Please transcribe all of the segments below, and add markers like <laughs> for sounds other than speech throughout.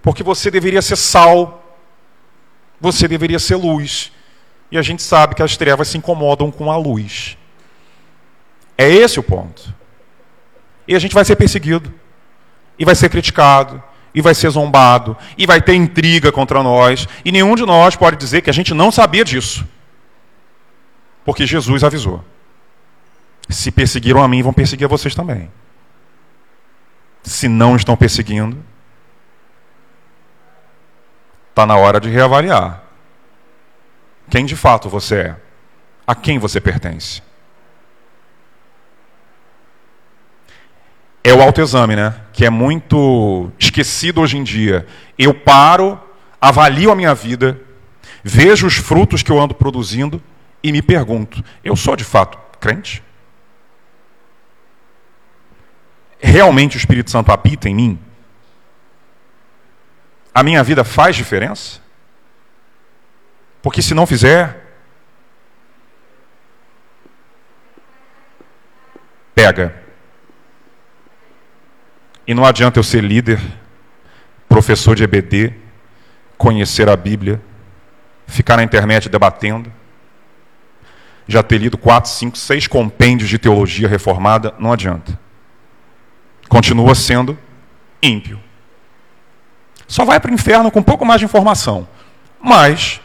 Porque você deveria ser sal, você deveria ser luz. E a gente sabe que as trevas se incomodam com a luz. É esse o ponto. E a gente vai ser perseguido, e vai ser criticado, e vai ser zombado, e vai ter intriga contra nós, e nenhum de nós pode dizer que a gente não sabia disso. Porque Jesus avisou. Se perseguiram a mim, vão perseguir a vocês também. Se não estão perseguindo, está na hora de reavaliar. Quem de fato você é? A quem você pertence? É o autoexame, né? Que é muito esquecido hoje em dia. Eu paro, avalio a minha vida, vejo os frutos que eu ando produzindo e me pergunto: eu sou de fato crente? Realmente o Espírito Santo habita em mim? A minha vida faz diferença? Porque se não fizer, pega. E não adianta eu ser líder, professor de EBD, conhecer a Bíblia, ficar na internet debatendo, já ter lido quatro, cinco, seis compêndios de teologia reformada, não adianta. Continua sendo ímpio. Só vai para o inferno com um pouco mais de informação, mas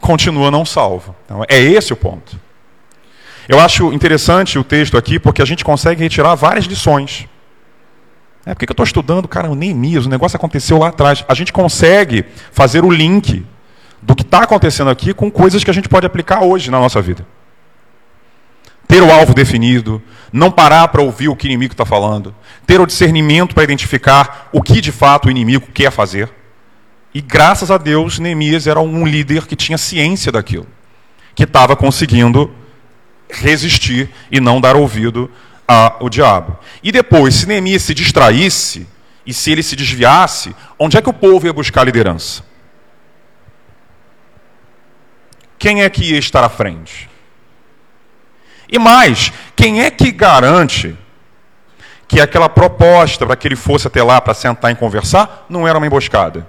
continua não salvo. Então, é esse o ponto. Eu acho interessante o texto aqui porque a gente consegue retirar várias lições. É, por que eu estou estudando, cara, o Neemias, o negócio aconteceu lá atrás. A gente consegue fazer o link do que está acontecendo aqui com coisas que a gente pode aplicar hoje na nossa vida. Ter o alvo definido, não parar para ouvir o que o inimigo está falando, ter o discernimento para identificar o que de fato o inimigo quer fazer. E graças a Deus, Neemias era um líder que tinha ciência daquilo, que estava conseguindo resistir e não dar ouvido ao diabo. E depois, se Neemias se distraísse e se ele se desviasse, onde é que o povo ia buscar liderança? Quem é que ia estar à frente? E mais, quem é que garante que aquela proposta para que ele fosse até lá para sentar e conversar não era uma emboscada?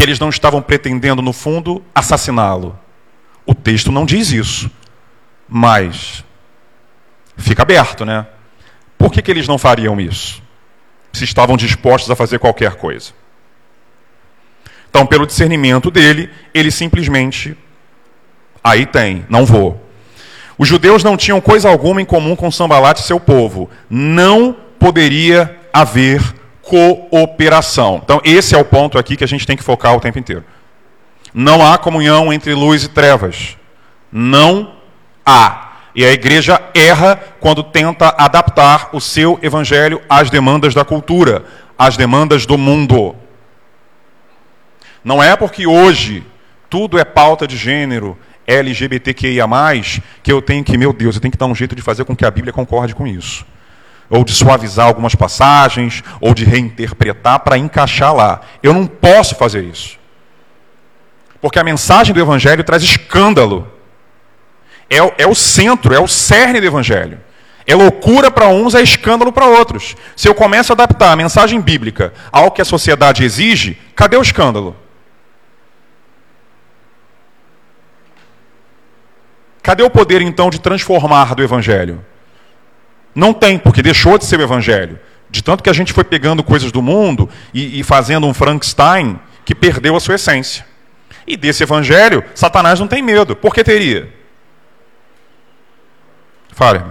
que eles não estavam pretendendo, no fundo, assassiná-lo. O texto não diz isso. Mas fica aberto, né? Por que, que eles não fariam isso? Se estavam dispostos a fazer qualquer coisa. Então, pelo discernimento dele, ele simplesmente. Aí tem, não vou. Os judeus não tinham coisa alguma em comum com Sambalat e seu povo. Não poderia haver cooperação. Então, esse é o ponto aqui que a gente tem que focar o tempo inteiro. Não há comunhão entre luz e trevas. Não há. E a igreja erra quando tenta adaptar o seu evangelho às demandas da cultura, às demandas do mundo. Não é porque hoje tudo é pauta de gênero, LGBTQIA, que eu tenho que, meu Deus, eu tenho que dar um jeito de fazer com que a Bíblia concorde com isso ou de suavizar algumas passagens, ou de reinterpretar para encaixar lá. Eu não posso fazer isso. Porque a mensagem do Evangelho traz escândalo. É, é o centro, é o cerne do Evangelho. É loucura para uns, é escândalo para outros. Se eu começo a adaptar a mensagem bíblica ao que a sociedade exige, cadê o escândalo? Cadê o poder então de transformar do Evangelho? Não tem, porque deixou de ser o evangelho. De tanto que a gente foi pegando coisas do mundo e, e fazendo um Frankenstein que perdeu a sua essência. E desse evangelho, Satanás não tem medo. Por que teria? Fale.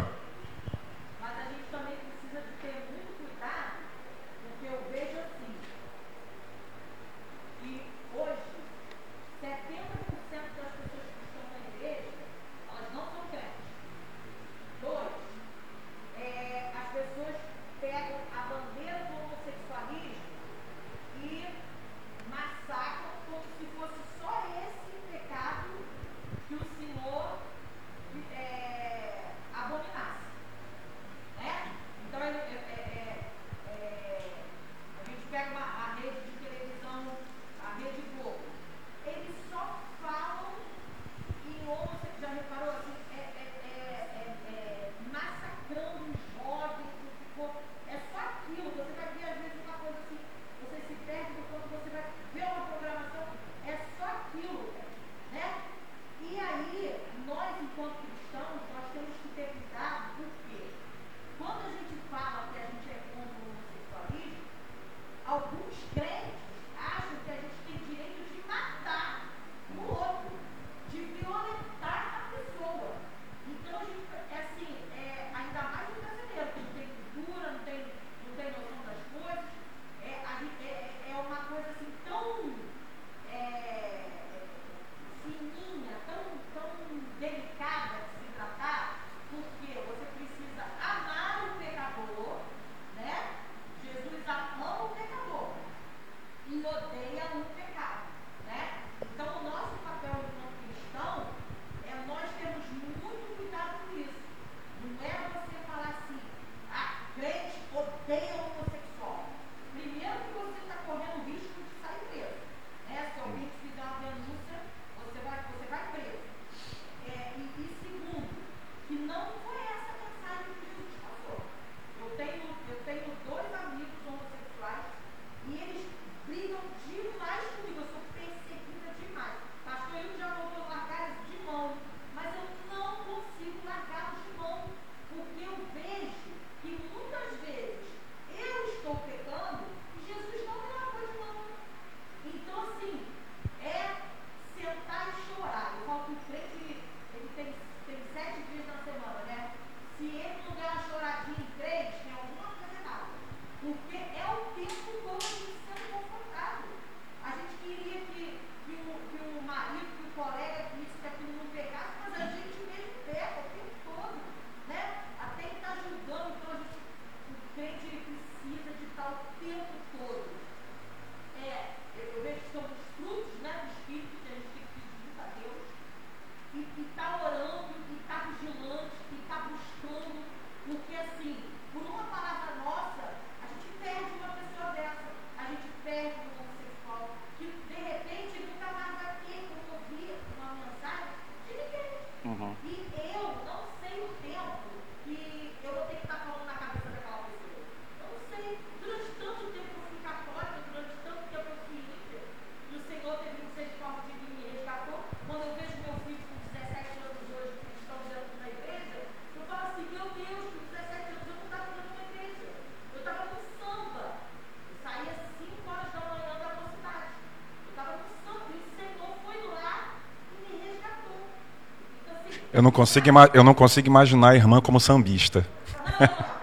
Eu não consigo, eu não consigo imaginar a irmã como sambista.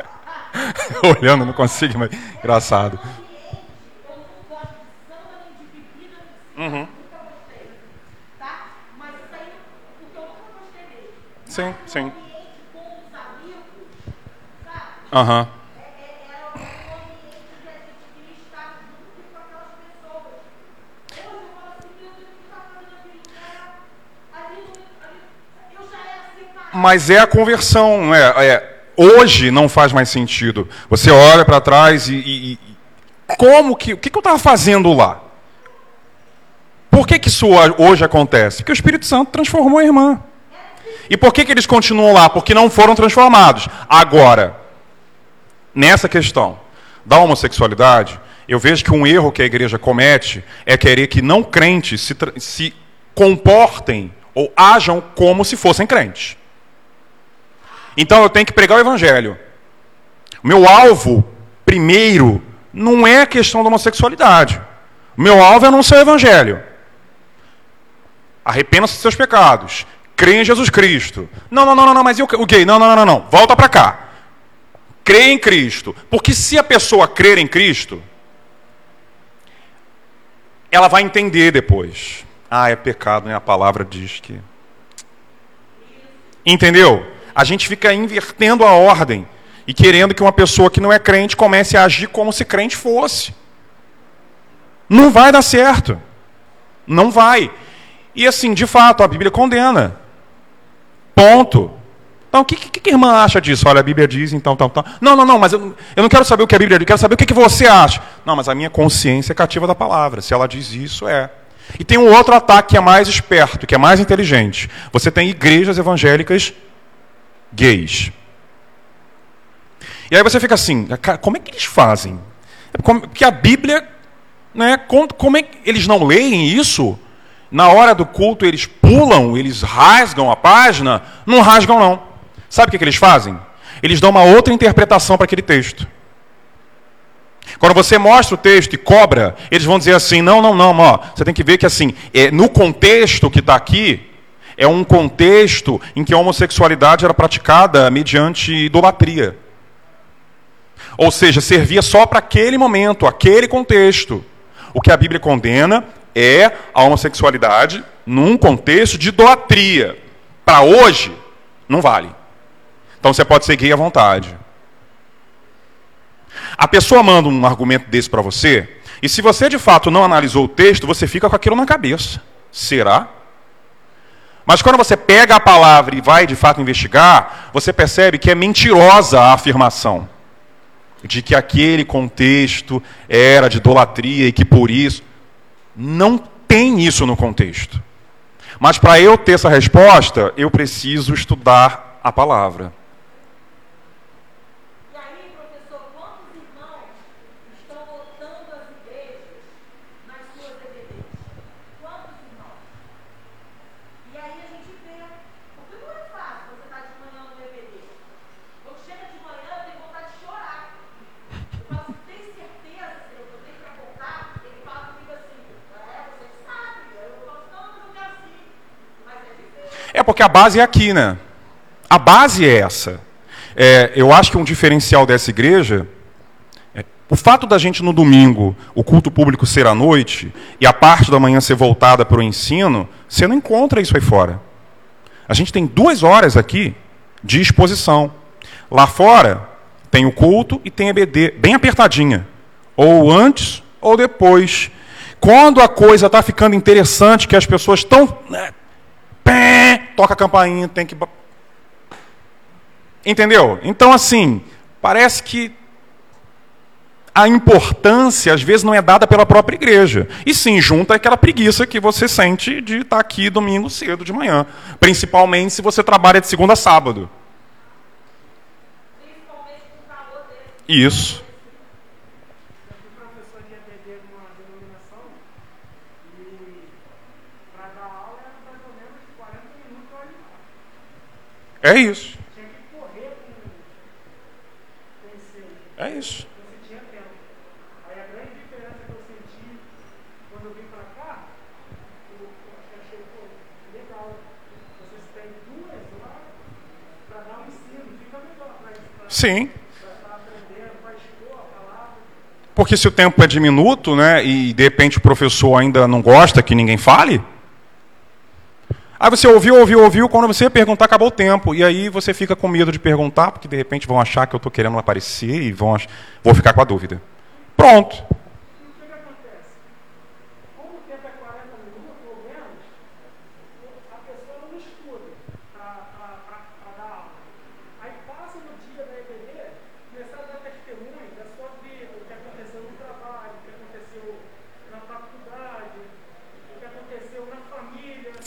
<laughs> Olhando, não consigo, mas engraçado. Uhum. Sim, sim. Aham. Uhum. Mas é a conversão, é, é, hoje não faz mais sentido. Você olha para trás e, e, e, como que o que, que eu estava fazendo lá? Por que, que isso hoje acontece? Porque o Espírito Santo transformou a irmã. E por que, que eles continuam lá? Porque não foram transformados. Agora, nessa questão da homossexualidade, eu vejo que um erro que a igreja comete é querer que não crentes se, se comportem ou ajam como se fossem crentes. Então eu tenho que pregar o evangelho. O meu alvo, primeiro, não é a questão da homossexualidade. O meu alvo é anunciar o evangelho. Arrependa-se dos seus pecados. Crê em Jesus Cristo. Não, não, não, não, mas e o gay? Não, não, não, não, Volta para cá. Crê em Cristo. Porque se a pessoa crer em Cristo, ela vai entender depois. Ah, é pecado, né? A palavra diz que. Entendeu? A gente fica invertendo a ordem e querendo que uma pessoa que não é crente comece a agir como se crente fosse. Não vai dar certo. Não vai. E assim, de fato, a Bíblia condena. Ponto. Então, o que, que, que, a irmã acha disso? Olha, a Bíblia diz, então, tal, tal. Não, não, não, mas eu, eu não quero saber o que a Bíblia diz, eu quero saber o que, que você acha. Não, mas a minha consciência é cativa da palavra. Se ela diz isso, é. E tem um outro ataque que é mais esperto, que é mais inteligente. Você tem igrejas evangélicas gays. E aí você fica assim, como é que eles fazem? Porque a Bíblia, né, como é que eles não leem isso? Na hora do culto eles pulam, eles rasgam a página? Não rasgam não. Sabe o que, que eles fazem? Eles dão uma outra interpretação para aquele texto. Quando você mostra o texto e cobra, eles vão dizer assim: não, não, não, ó, você tem que ver que assim, é, no contexto que está aqui, é um contexto em que a homossexualidade era praticada mediante idolatria. Ou seja, servia só para aquele momento, aquele contexto. O que a Bíblia condena é a homossexualidade num contexto de idolatria. Para hoje, não vale. Então você pode ser gay à vontade. A pessoa manda um argumento desse para você, e se você de fato não analisou o texto, você fica com aquilo na cabeça. Será? Mas quando você pega a palavra e vai de fato investigar, você percebe que é mentirosa a afirmação de que aquele contexto era de idolatria e que por isso. Não tem isso no contexto. Mas para eu ter essa resposta, eu preciso estudar a palavra. Porque a base é aqui, né? A base é essa. É, eu acho que um diferencial dessa igreja é o fato da gente no domingo, o culto público ser à noite e a parte da manhã ser voltada para o ensino, você não encontra isso aí fora. A gente tem duas horas aqui de exposição. Lá fora tem o culto e tem a EBD, bem apertadinha. Ou antes ou depois. Quando a coisa está ficando interessante, que as pessoas estão. Né, toca a campainha, tem que. Entendeu? Então, assim, parece que a importância, às vezes, não é dada pela própria igreja. E sim, junta aquela preguiça que você sente de estar aqui domingo cedo de manhã. Principalmente se você trabalha de segunda a sábado. Isso. É isso. É isso. Aí a grande diferença que eu senti quando eu vim para cá, eu achei, pô, legal. Vocês têm duas lá para dar um ensino. Fica melhor para isso. Sim. Porque se o tempo é diminuto, né, e de repente o professor ainda não gosta que ninguém fale, Aí você ouviu, ouviu, ouviu, quando você perguntar, acabou o tempo. E aí você fica com medo de perguntar, porque de repente vão achar que eu estou querendo aparecer e vão ach... vou ficar com a dúvida. Pronto.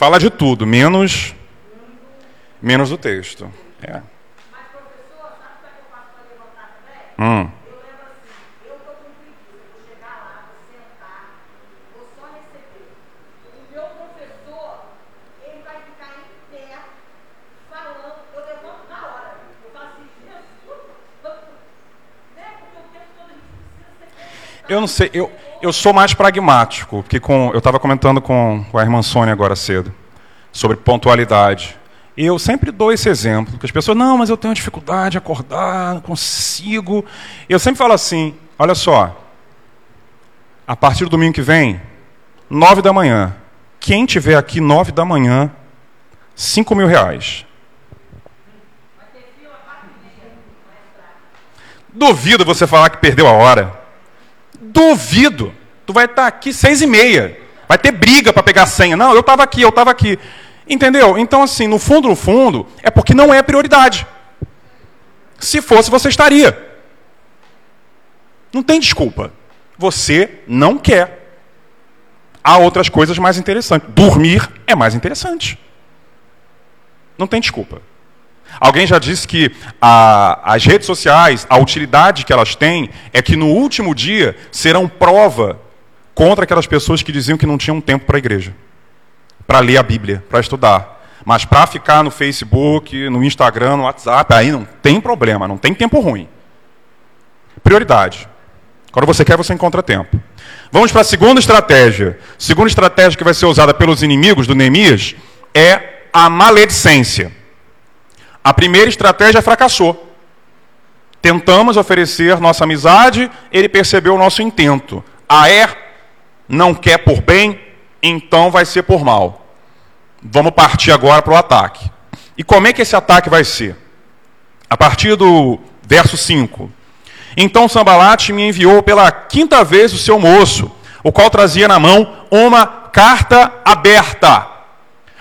Fala de tudo, menos menos o texto. É. Mas, professor, sabe que eu faço para levantar também? Hum. Eu lembro assim, eu estou com vou chegar lá, vou sentar, vou só receber. O meu professor, vai ficar em pé, falando, eu levanto na hora. Eu Eu não sei, eu, eu sou mais pragmático, porque com, eu estava comentando com, com a irmã Sônia agora cedo, sobre pontualidade. Eu sempre dou esse exemplo, que as pessoas, não, mas eu tenho dificuldade de acordar, não consigo. Eu sempre falo assim, olha só, a partir do domingo que vem, nove da manhã, quem tiver aqui nove da manhã, cinco mil reais. Duvido você falar que perdeu a hora. Duvido. Tu vai estar aqui seis e meia. Vai ter briga para pegar a senha. Não, eu estava aqui, eu estava aqui. Entendeu? Então, assim, no fundo, no fundo, é porque não é prioridade. Se fosse, você estaria. Não tem desculpa. Você não quer. Há outras coisas mais interessantes. Dormir é mais interessante. Não tem desculpa. Alguém já disse que a, as redes sociais, a utilidade que elas têm é que no último dia serão prova contra aquelas pessoas que diziam que não tinham tempo para a igreja, para ler a Bíblia, para estudar. Mas para ficar no Facebook, no Instagram, no WhatsApp, aí não tem problema, não tem tempo ruim. Prioridade. Quando você quer, você encontra tempo. Vamos para a segunda estratégia. Segunda estratégia que vai ser usada pelos inimigos do Neemias é a maledicência. A primeira estratégia fracassou. Tentamos oferecer nossa amizade, ele percebeu o nosso intento. A é não quer por bem, então vai ser por mal. Vamos partir agora para o ataque. E como é que esse ataque vai ser? A partir do verso 5. Então Sambalate me enviou pela quinta vez o seu moço, o qual trazia na mão uma carta aberta.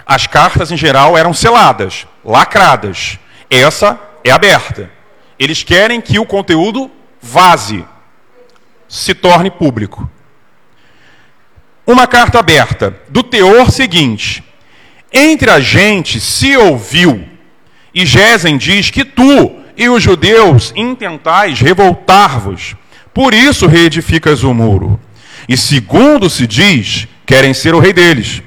As cartas, em geral, eram seladas, lacradas. Essa é aberta. Eles querem que o conteúdo vaze, se torne público. Uma carta aberta, do teor seguinte: Entre a gente se ouviu, e Gesem diz que tu e os judeus intentais revoltar-vos, por isso reedificas o muro. E segundo se diz, querem ser o rei deles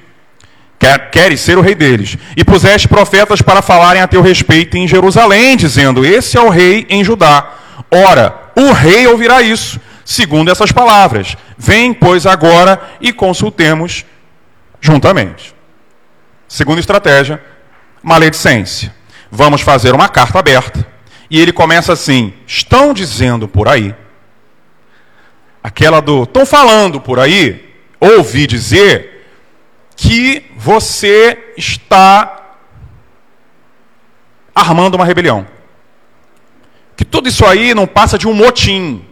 quer, queres ser o rei deles. E puseste profetas para falarem a teu respeito em Jerusalém, dizendo: Esse é o rei em Judá. Ora, o rei ouvirá isso, segundo essas palavras. Vem, pois, agora e consultemos juntamente. Segunda estratégia, maledicência. Vamos fazer uma carta aberta. E ele começa assim: estão dizendo por aí, aquela do, estão falando por aí, ouvi dizer que você está armando uma rebelião. Que tudo isso aí não passa de um motim.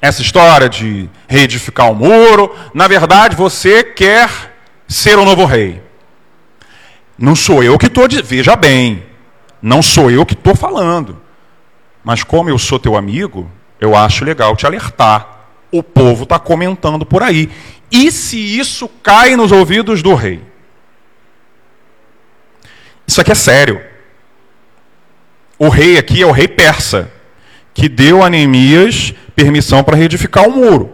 Essa história de reedificar o muro. Na verdade, você quer ser o novo rei. Não sou eu que estou dizendo. Veja bem, não sou eu que estou falando. Mas como eu sou teu amigo, eu acho legal te alertar. O povo está comentando por aí. E se isso cai nos ouvidos do rei? Isso aqui é sério. O rei aqui é o rei persa, que deu a Neemias permissão para reedificar o muro.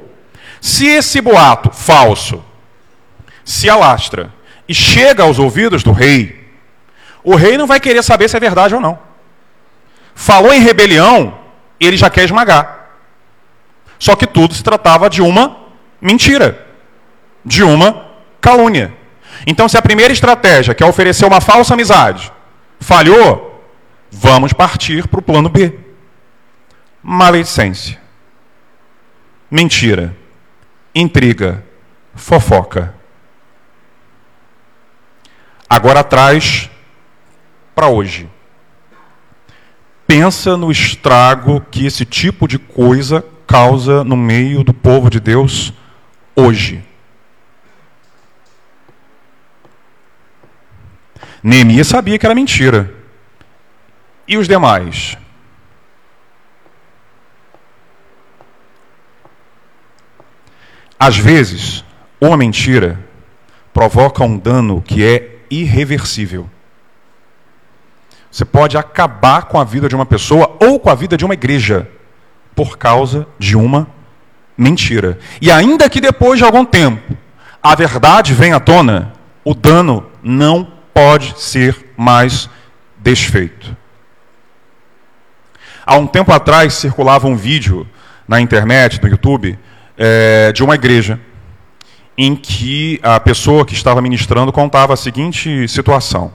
Se esse boato falso se alastra e chega aos ouvidos do rei, o rei não vai querer saber se é verdade ou não. Falou em rebelião, ele já quer esmagar. Só que tudo se tratava de uma mentira, de uma calúnia. Então, se a primeira estratégia, que é oferecer uma falsa amizade, falhou, vamos partir para o plano B. Maledicência, mentira, intriga, fofoca. Agora traz para hoje. Pensa no estrago que esse tipo de coisa causa no meio do povo de Deus hoje. Neemias sabia que era mentira. E os demais? Às vezes, uma mentira provoca um dano que é irreversível. Você pode acabar com a vida de uma pessoa ou com a vida de uma igreja por causa de uma mentira. E ainda que depois de algum tempo a verdade venha à tona, o dano não pode ser mais desfeito. Há um tempo atrás circulava um vídeo na internet, no YouTube, é, de uma igreja, em que a pessoa que estava ministrando contava a seguinte situação.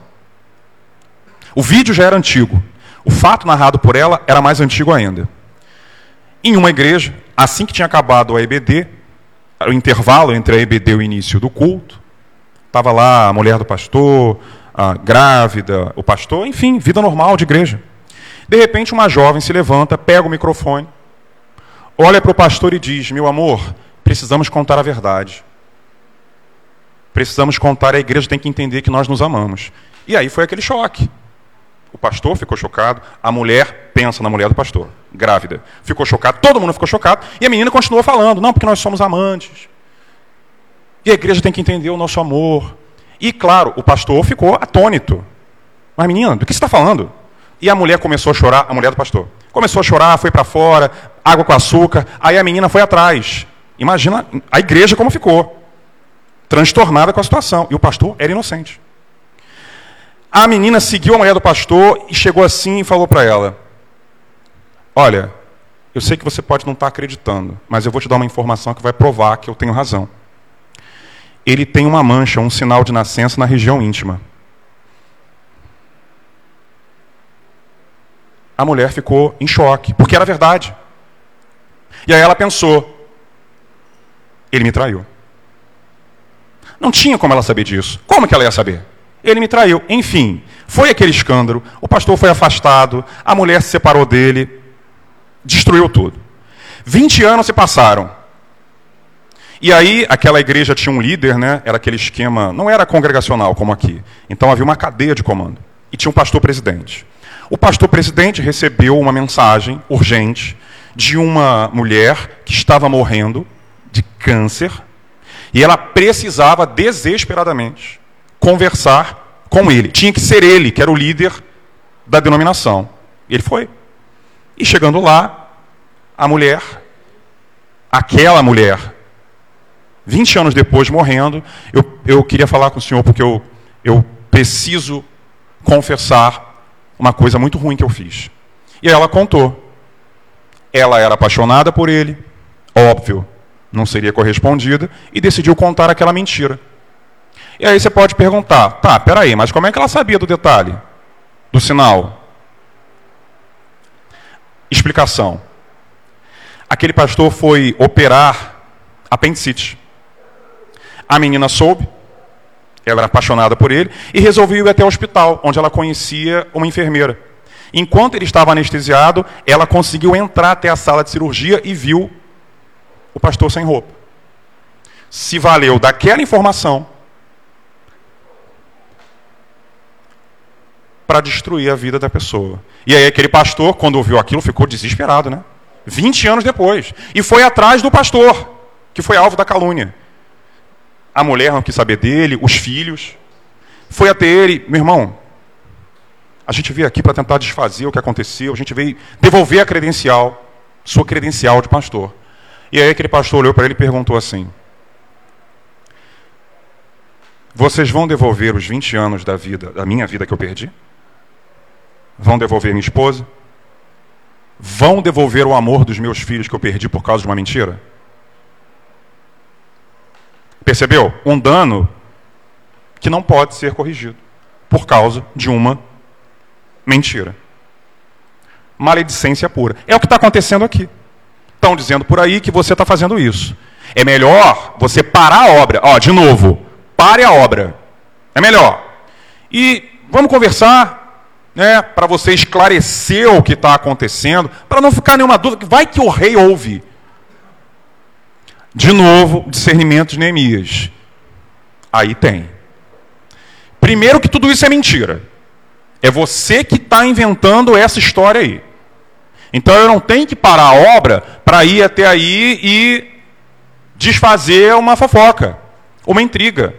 O vídeo já era antigo, o fato narrado por ela era mais antigo ainda. Em uma igreja, assim que tinha acabado a EBD, o intervalo entre a EBD e o início do culto, Estava lá a mulher do pastor, a grávida, o pastor, enfim, vida normal de igreja. De repente, uma jovem se levanta, pega o microfone, olha para o pastor e diz: Meu amor, precisamos contar a verdade. Precisamos contar, a igreja tem que entender que nós nos amamos. E aí foi aquele choque. O pastor ficou chocado, a mulher pensa na mulher do pastor, grávida. Ficou chocado, todo mundo ficou chocado, e a menina continuou falando: Não, porque nós somos amantes. E a igreja tem que entender o nosso amor. E, claro, o pastor ficou atônito. Mas, menina, do que você está falando? E a mulher começou a chorar, a mulher do pastor. Começou a chorar, foi para fora, água com açúcar. Aí a menina foi atrás. Imagina a igreja como ficou. Transtornada com a situação. E o pastor era inocente. A menina seguiu a mulher do pastor e chegou assim e falou para ela: Olha, eu sei que você pode não estar tá acreditando, mas eu vou te dar uma informação que vai provar que eu tenho razão ele tem uma mancha, um sinal de nascença na região íntima. A mulher ficou em choque, porque era verdade. E aí ela pensou: ele me traiu. Não tinha como ela saber disso. Como que ela ia saber? Ele me traiu. Enfim, foi aquele escândalo. O pastor foi afastado, a mulher se separou dele, destruiu tudo. 20 anos se passaram. E aí, aquela igreja tinha um líder, né? Era aquele esquema, não era congregacional como aqui. Então havia uma cadeia de comando. E tinha um pastor presidente. O pastor presidente recebeu uma mensagem urgente de uma mulher que estava morrendo de câncer e ela precisava desesperadamente conversar com ele. Tinha que ser ele, que era o líder da denominação. Ele foi. E chegando lá, a mulher, aquela mulher, 20 anos depois, morrendo, eu, eu queria falar com o senhor porque eu, eu preciso confessar uma coisa muito ruim que eu fiz. E ela contou. Ela era apaixonada por ele, óbvio, não seria correspondida, e decidiu contar aquela mentira. E aí você pode perguntar, tá, peraí, mas como é que ela sabia do detalhe? Do sinal? Explicação. Aquele pastor foi operar apendicite. A menina soube, ela era apaixonada por ele, e resolveu ir até o hospital, onde ela conhecia uma enfermeira. Enquanto ele estava anestesiado, ela conseguiu entrar até a sala de cirurgia e viu o pastor sem roupa. Se valeu daquela informação para destruir a vida da pessoa. E aí aquele pastor, quando ouviu aquilo, ficou desesperado, né? 20 anos depois. E foi atrás do pastor, que foi alvo da calúnia. A mulher não quis saber dele, os filhos. Foi até ele, meu irmão, a gente veio aqui para tentar desfazer o que aconteceu, a gente veio devolver a credencial, sua credencial de pastor. E aí aquele pastor olhou para ele e perguntou assim: Vocês vão devolver os 20 anos da vida, da minha vida que eu perdi? Vão devolver minha esposa? Vão devolver o amor dos meus filhos que eu perdi por causa de uma mentira? Percebeu? Um dano que não pode ser corrigido por causa de uma mentira. Maledicência pura. É o que está acontecendo aqui. Estão dizendo por aí que você está fazendo isso. É melhor você parar a obra. Ó, de novo, pare a obra. É melhor. E vamos conversar, né, para você esclarecer o que está acontecendo, para não ficar nenhuma dúvida. Vai que o rei ouve. De novo, discernimento de Neemias. Aí tem. Primeiro que tudo isso é mentira. É você que está inventando essa história aí. Então eu não tenho que parar a obra para ir até aí e desfazer uma fofoca, uma intriga.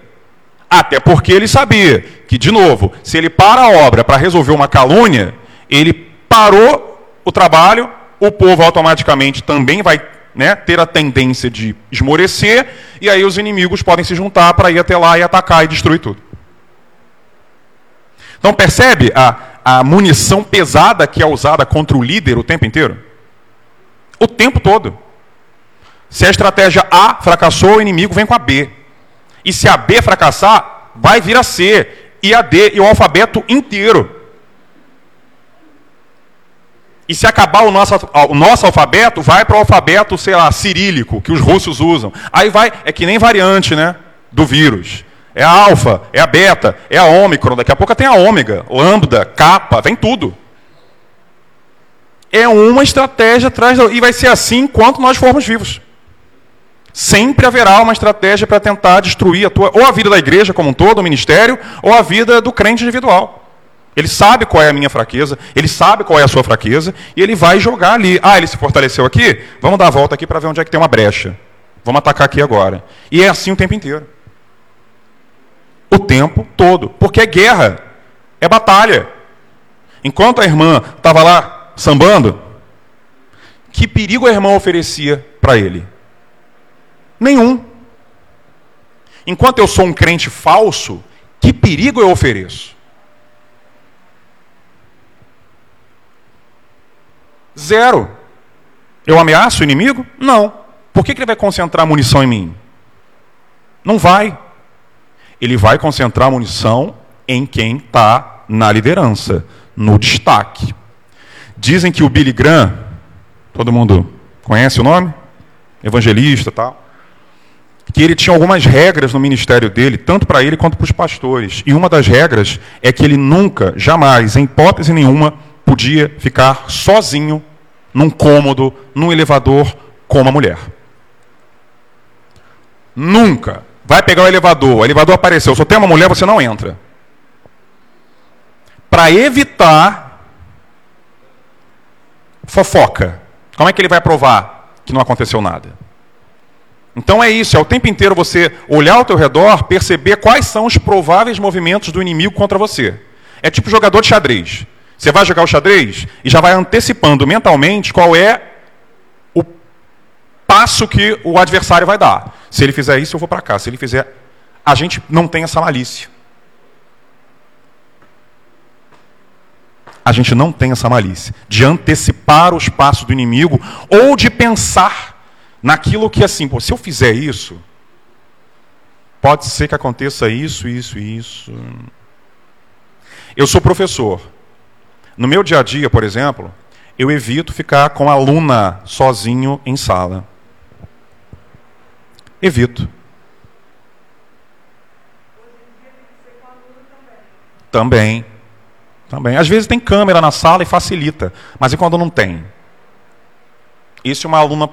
Até porque ele sabia que, de novo, se ele para a obra para resolver uma calúnia, ele parou o trabalho, o povo automaticamente também vai né, ter a tendência de esmorecer, e aí os inimigos podem se juntar para ir até lá e atacar e destruir tudo. Então percebe a, a munição pesada que é usada contra o líder o tempo inteiro? O tempo todo. Se a estratégia A fracassou, o inimigo vem com a B. E se a B fracassar, vai vir a C, e a D, e o alfabeto inteiro. E se acabar o nosso, o nosso alfabeto, vai para o alfabeto, sei lá, cirílico, que os russos usam. Aí vai, é que nem variante, né? Do vírus. É a alfa, é a beta, é a ômicron, daqui a pouco tem a ômega, lambda, capa, vem tudo. É uma estratégia atrás da... e vai ser assim enquanto nós formos vivos. Sempre haverá uma estratégia para tentar destruir a tua, ou a vida da igreja como um todo, o ministério, ou a vida do crente individual. Ele sabe qual é a minha fraqueza, ele sabe qual é a sua fraqueza, e ele vai jogar ali. Ah, ele se fortaleceu aqui? Vamos dar a volta aqui para ver onde é que tem uma brecha. Vamos atacar aqui agora. E é assim o tempo inteiro. O tempo todo. Porque é guerra, é batalha. Enquanto a irmã estava lá sambando, que perigo a irmã oferecia para ele? Nenhum. Enquanto eu sou um crente falso, que perigo eu ofereço? Zero. Eu ameaço o inimigo? Não. Por que, que ele vai concentrar munição em mim? Não vai. Ele vai concentrar munição em quem está na liderança, no destaque. Dizem que o Billy Graham, todo mundo conhece o nome? Evangelista tal. Que ele tinha algumas regras no ministério dele, tanto para ele quanto para os pastores. E uma das regras é que ele nunca, jamais, em hipótese nenhuma, podia ficar sozinho num cômodo, num elevador com uma mulher. Nunca. Vai pegar o elevador, o elevador apareceu, só tem uma mulher, você não entra. Para evitar fofoca. Como é que ele vai provar que não aconteceu nada? Então é isso, é o tempo inteiro você olhar ao teu redor, perceber quais são os prováveis movimentos do inimigo contra você. É tipo jogador de xadrez. Você vai jogar o xadrez e já vai antecipando mentalmente qual é passo que o adversário vai dar. Se ele fizer isso, eu vou para cá. Se ele fizer. A gente não tem essa malícia. A gente não tem essa malícia de antecipar os passos do inimigo ou de pensar naquilo que, assim, pô, se eu fizer isso, pode ser que aconteça isso, isso isso. Eu sou professor. No meu dia a dia, por exemplo, eu evito ficar com a aluna sozinho em sala. Evito. Também. Também. Às vezes tem câmera na sala e facilita, mas e quando não tem? Isso é uma aluna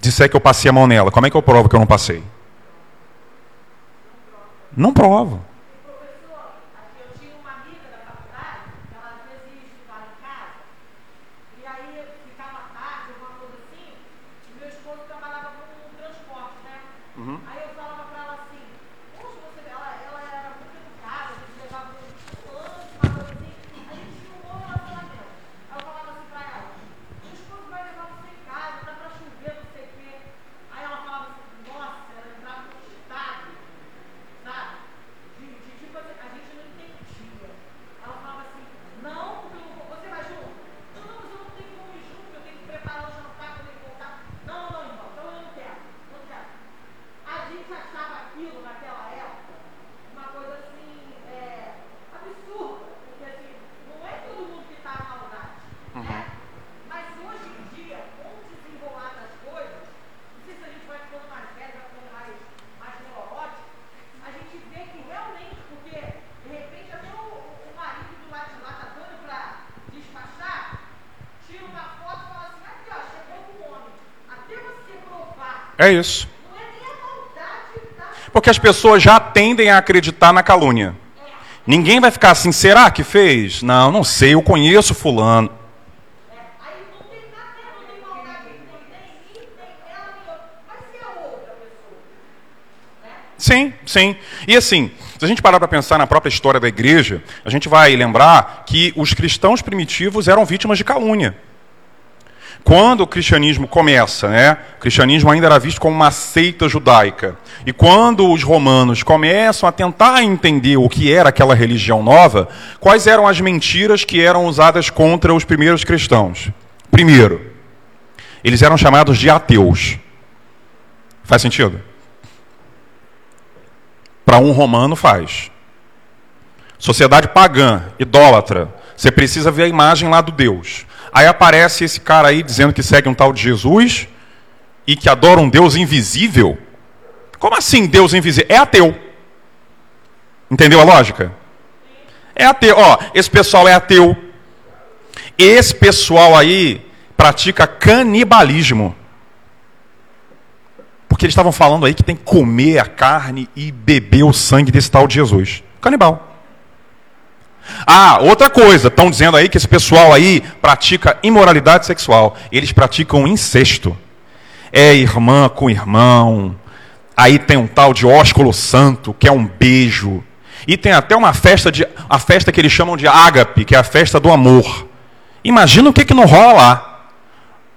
disser que eu passei a mão nela, como é que eu provo que eu não passei? Não provo. É isso. Porque as pessoas já tendem a acreditar na calúnia. Ninguém vai ficar assim, será que fez? Não, não sei, eu conheço fulano. Sim, sim. E assim, se a gente parar para pensar na própria história da igreja, a gente vai lembrar que os cristãos primitivos eram vítimas de calúnia. Quando o cristianismo começa, né, o cristianismo ainda era visto como uma seita judaica. E quando os romanos começam a tentar entender o que era aquela religião nova, quais eram as mentiras que eram usadas contra os primeiros cristãos? Primeiro, eles eram chamados de ateus. Faz sentido? Para um romano faz. Sociedade pagã, idólatra, você precisa ver a imagem lá do Deus. Aí aparece esse cara aí dizendo que segue um tal de Jesus e que adora um Deus invisível. Como assim Deus invisível? É ateu. Entendeu a lógica? É ateu. Ó, esse pessoal é ateu. Esse pessoal aí pratica canibalismo. Porque eles estavam falando aí que tem que comer a carne e beber o sangue desse tal de Jesus. Canibal. Ah, outra coisa, estão dizendo aí que esse pessoal aí pratica imoralidade sexual. Eles praticam incesto. É irmã com irmão. Aí tem um tal de ósculo santo, que é um beijo. E tem até uma festa de a festa que eles chamam de ágape, que é a festa do amor. Imagina o que que não rola lá.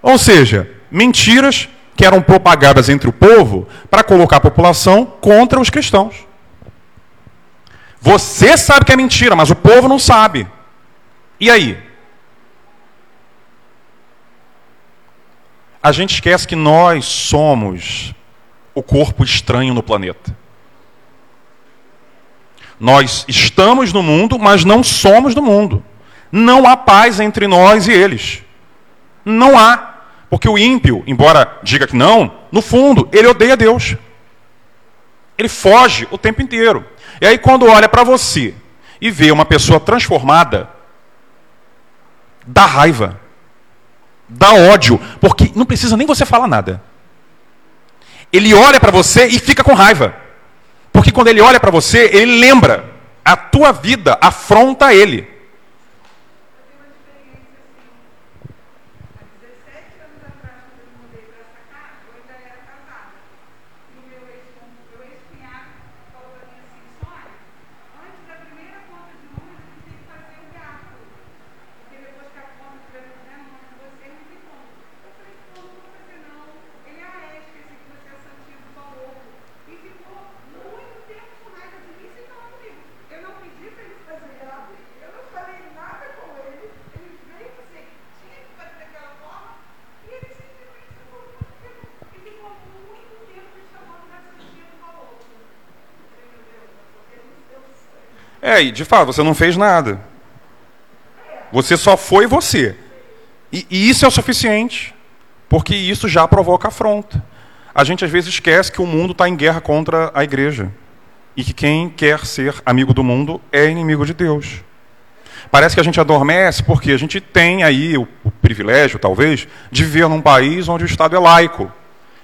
Ou seja, mentiras que eram propagadas entre o povo para colocar a população contra os cristãos. Você sabe que é mentira, mas o povo não sabe. E aí? A gente esquece que nós somos o corpo estranho no planeta. Nós estamos no mundo, mas não somos do mundo. Não há paz entre nós e eles. Não há. Porque o ímpio, embora diga que não, no fundo, ele odeia Deus. Ele foge o tempo inteiro. E aí, quando olha para você e vê uma pessoa transformada, dá raiva, dá ódio, porque não precisa nem você falar nada. Ele olha para você e fica com raiva. Porque quando ele olha para você, ele lembra. A tua vida afronta ele. É, e de fato, você não fez nada. Você só foi você. E, e isso é o suficiente, porque isso já provoca afronta. A gente às vezes esquece que o mundo está em guerra contra a igreja. E que quem quer ser amigo do mundo é inimigo de Deus. Parece que a gente adormece porque a gente tem aí o, o privilégio, talvez, de viver num país onde o Estado é laico.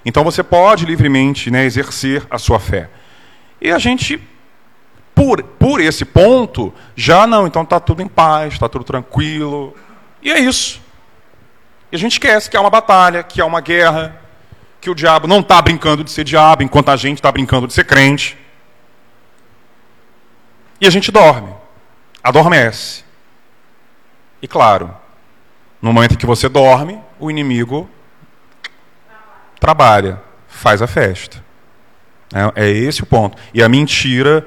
Então você pode livremente né, exercer a sua fé. E a gente, por, por esse ponto, já não, então está tudo em paz, está tudo tranquilo. E é isso. E a gente esquece que há uma batalha, que há uma guerra, que o diabo não está brincando de ser diabo, enquanto a gente está brincando de ser crente. E a gente dorme, adormece. E claro, no momento em que você dorme, o inimigo trabalha, faz a festa. É, é esse o ponto. E a mentira,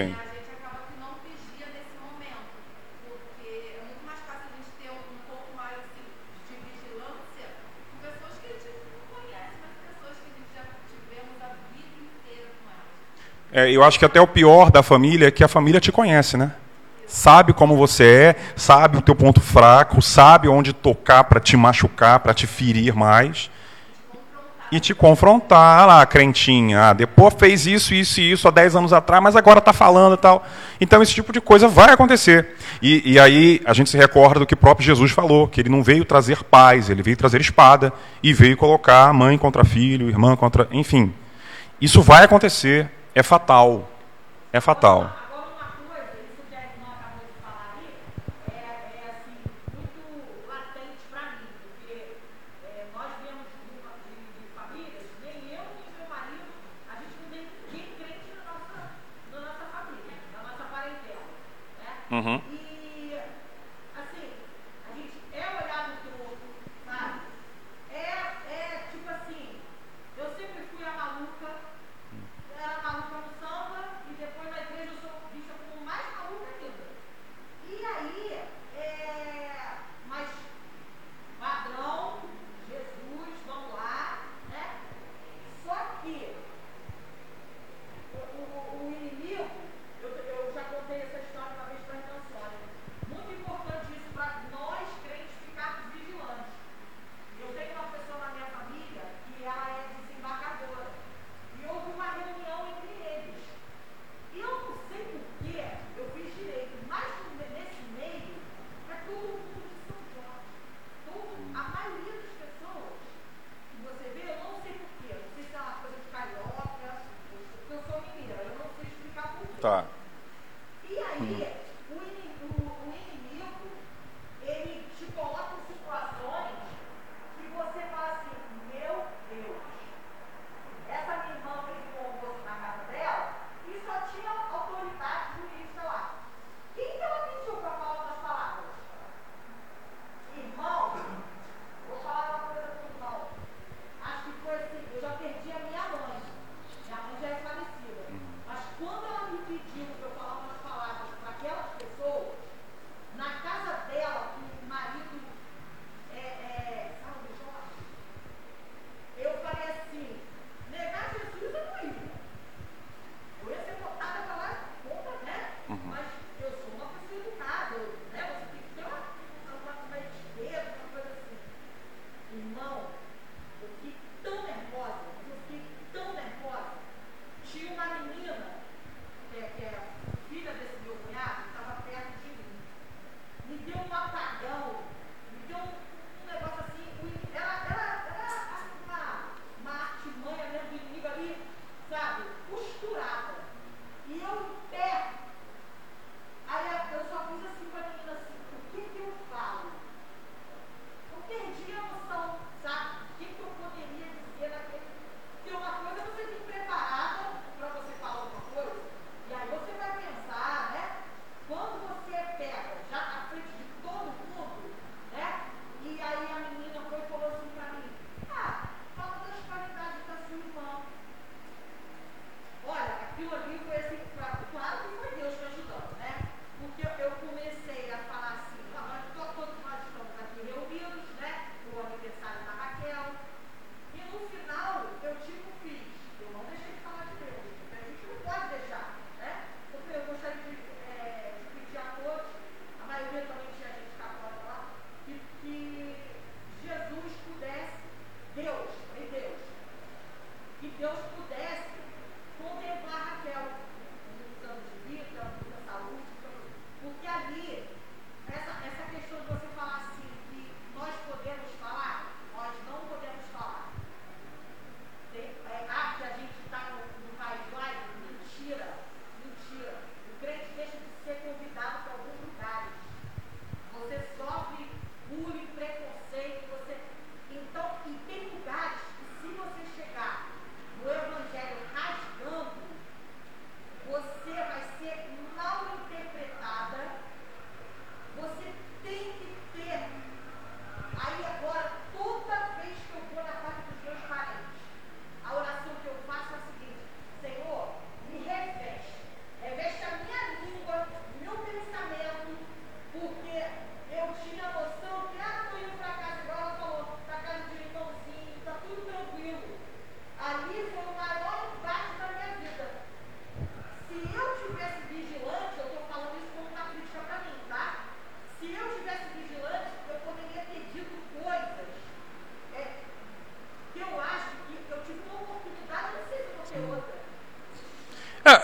elas. É, eu acho que até o pior da família é que a família te conhece, né? Sabe como você é, sabe o teu ponto fraco, sabe onde tocar para te machucar, para te ferir mais e te confrontar ah lá, crentinha. Ah, depois fez isso, isso e isso há 10 anos atrás, mas agora está falando e tal. Então esse tipo de coisa vai acontecer. E, e, aí a gente se recorda do que o próprio Jesus falou, que ele não veio trazer paz, ele veio trazer espada e veio colocar mãe contra filho, irmã contra. Enfim. Isso vai acontecer, é fatal. É fatal. Mm-hmm.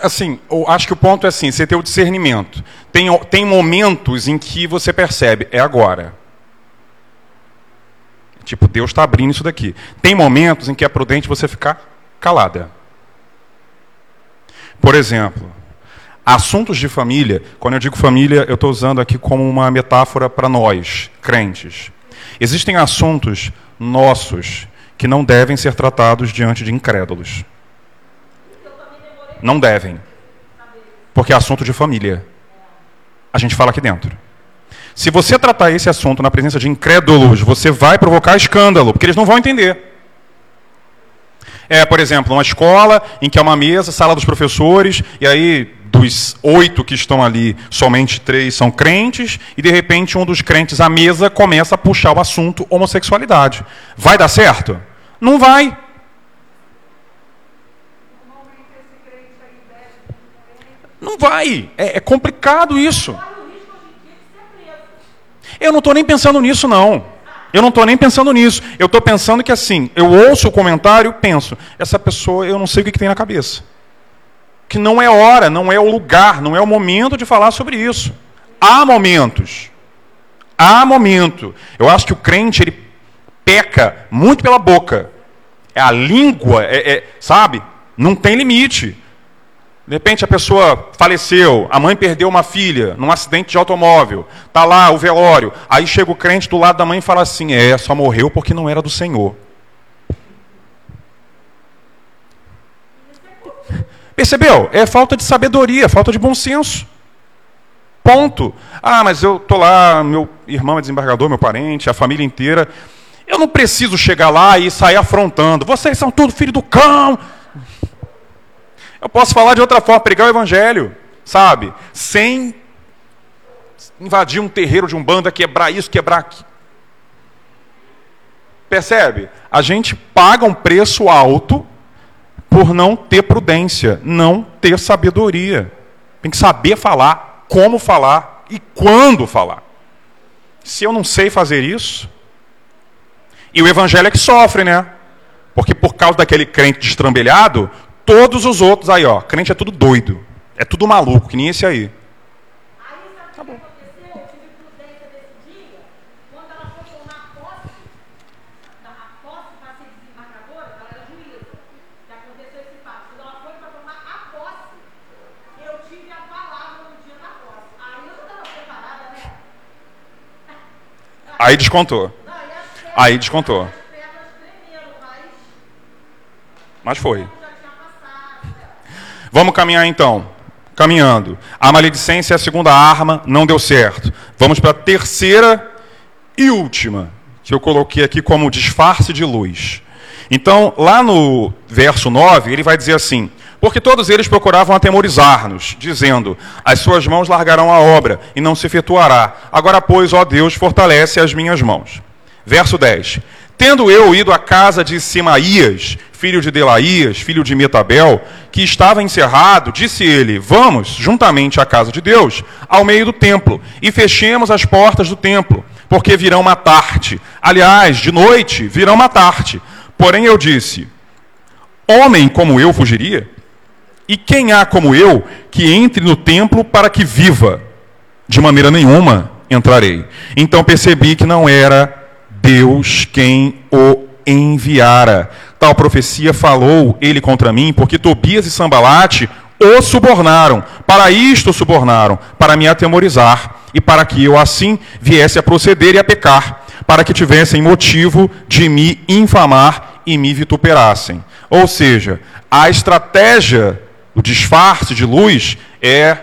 Assim, eu acho que o ponto é assim, você ter o discernimento. Tem, tem momentos em que você percebe, é agora. Tipo, Deus está abrindo isso daqui. Tem momentos em que é prudente você ficar calada. Por exemplo, assuntos de família, quando eu digo família, eu estou usando aqui como uma metáfora para nós, crentes. Existem assuntos nossos que não devem ser tratados diante de incrédulos. Não devem. Porque é assunto de família. A gente fala aqui dentro. Se você tratar esse assunto na presença de incrédulos, você vai provocar escândalo, porque eles não vão entender. É, por exemplo, uma escola em que há uma mesa, sala dos professores, e aí dos oito que estão ali, somente três são crentes, e de repente um dos crentes à mesa começa a puxar o assunto homossexualidade. Vai dar certo? Não vai. Não vai. É, é complicado isso. Eu não estou nem pensando nisso, não. Eu não estou nem pensando nisso. Eu estou pensando que assim, eu ouço o comentário e penso, essa pessoa, eu não sei o que, que tem na cabeça. Que não é hora, não é o lugar, não é o momento de falar sobre isso. Há momentos. Há momento. Eu acho que o crente, ele peca muito pela boca. É a língua, é, é, sabe? Não tem limite. De repente a pessoa faleceu, a mãe perdeu uma filha num acidente de automóvel, tá lá o velório, aí chega o crente do lado da mãe e fala assim: "É, só morreu porque não era do Senhor". Percebeu? É falta de sabedoria, falta de bom senso. Ponto. Ah, mas eu tô lá, meu irmão é desembargador, meu parente, a família inteira. Eu não preciso chegar lá e sair afrontando. Vocês são tudo filho do cão. Eu posso falar de outra forma, pregar o evangelho, sabe? Sem invadir um terreiro de um banda, quebrar isso, quebrar aquilo. Percebe? A gente paga um preço alto por não ter prudência, não ter sabedoria. Tem que saber falar, como falar e quando falar. Se eu não sei fazer isso, e o evangelho é que sofre, né? Porque por causa daquele crente destrambelhado, Todos os outros aí, ó, crente é tudo doido. É tudo maluco, que nem esse aí. Aí sabe o tá que aconteceu? Eu tive prudência desse dia, quando ela foi tomar posse, a posse para ser desembargadora, ela era juíza. Que aconteceu esse fato. Quando ela foi para tomar a posse, eu tive a palavra no dia da posse. Aí eu já estava preparada, né? <laughs> Aí descontou. Aí descontou. Mas foi. Vamos caminhar então. Caminhando. A maledicência é a segunda arma, não deu certo. Vamos para a terceira e última, que eu coloquei aqui como disfarce de luz. Então, lá no verso 9, ele vai dizer assim: Porque todos eles procuravam atemorizar-nos, dizendo: As suas mãos largarão a obra, e não se efetuará. Agora, pois, ó Deus, fortalece as minhas mãos. Verso 10: Tendo eu ido à casa de Semaías, filho de Delaías, filho de Metabel, que estava encerrado, disse ele: Vamos, juntamente à casa de Deus, ao meio do templo, e fechemos as portas do templo, porque virão matar-te. Aliás, de noite virão matar-te. Porém eu disse: Homem como eu fugiria? E quem há como eu que entre no templo para que viva? De maneira nenhuma entrarei. Então percebi que não era Deus quem o enviara tal profecia falou ele contra mim, porque Tobias e Sambalate o subornaram. Para isto o subornaram, para me atemorizar, e para que eu assim viesse a proceder e a pecar, para que tivessem motivo de me infamar e me vituperassem. Ou seja, a estratégia do disfarce de luz é,